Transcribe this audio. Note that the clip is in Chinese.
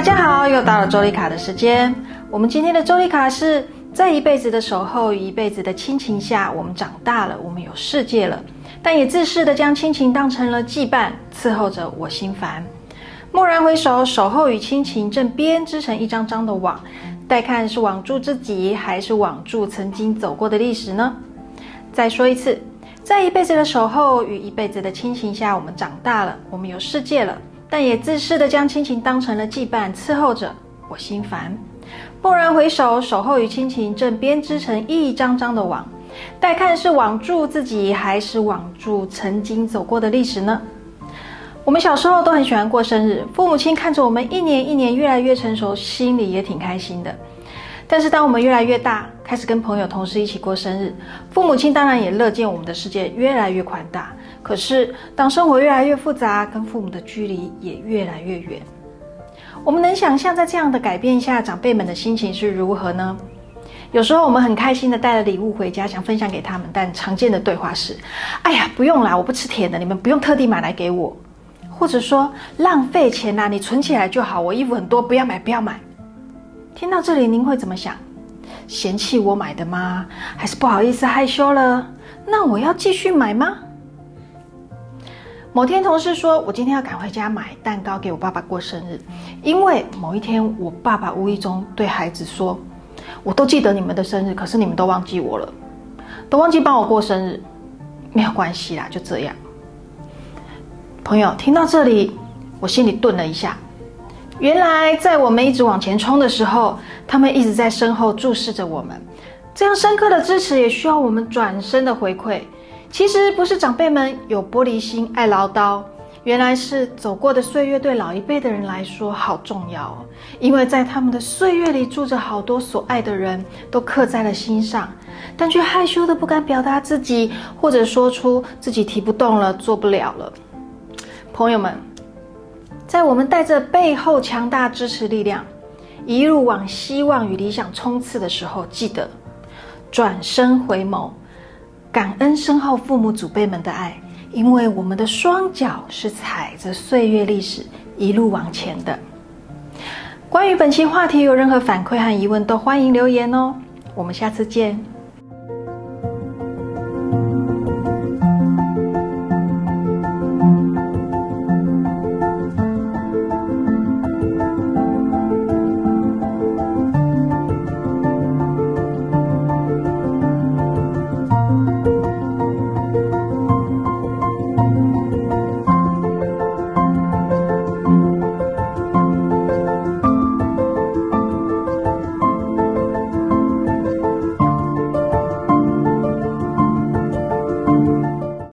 大家好，又到了周丽卡的时间。我们今天的周丽卡是在一辈子的守候与一辈子的亲情下，我们长大了，我们有世界了，但也自私的将亲情当成了羁绊，伺候着我心烦。蓦然回首，守候与亲情正编织成一张张的网，待看是网住自己，还是网住曾经走过的历史呢？再说一次，在一辈子的守候与一辈子的亲情下，我们长大了，我们有世界了。但也自私的将亲情当成了羁绊，伺候着我心烦。蓦然回首，守候与亲情正编织成一张张的网，待看是网住自己，还是网住曾经走过的历史呢？我们小时候都很喜欢过生日，父母亲看着我们一年一年越来越成熟，心里也挺开心的。但是当我们越来越大，开始跟朋友、同事一起过生日，父母亲当然也乐见我们的世界越来越宽大。可是，当生活越来越复杂，跟父母的距离也越来越远。我们能想象在这样的改变下，长辈们的心情是如何呢？有时候我们很开心的带了礼物回家，想分享给他们，但常见的对话是：“哎呀，不用啦，我不吃甜的，你们不用特地买来给我。”或者说：“浪费钱呐，你存起来就好。我衣服很多，不要买，不要买。”听到这里，您会怎么想？嫌弃我买的吗？还是不好意思害羞了？那我要继续买吗？某天，同事说：“我今天要赶回家买蛋糕给我爸爸过生日，因为某一天我爸爸无意中对孩子说：‘我都记得你们的生日，可是你们都忘记我了，都忘记帮我过生日。’没有关系啦，就这样。”朋友听到这里，我心里顿了一下。原来，在我们一直往前冲的时候，他们一直在身后注视着我们。这样深刻的支持，也需要我们转身的回馈。其实不是长辈们有玻璃心、爱唠叨，原来是走过的岁月对老一辈的人来说好重要哦。因为在他们的岁月里住着好多所爱的人，都刻在了心上，但却害羞的不敢表达自己，或者说出自己提不动了、做不了了。朋友们，在我们带着背后强大支持力量，一路往希望与理想冲刺的时候，记得转身回眸。感恩身后父母祖辈们的爱，因为我们的双脚是踩着岁月历史一路往前的。关于本期话题有任何反馈和疑问，都欢迎留言哦。我们下次见。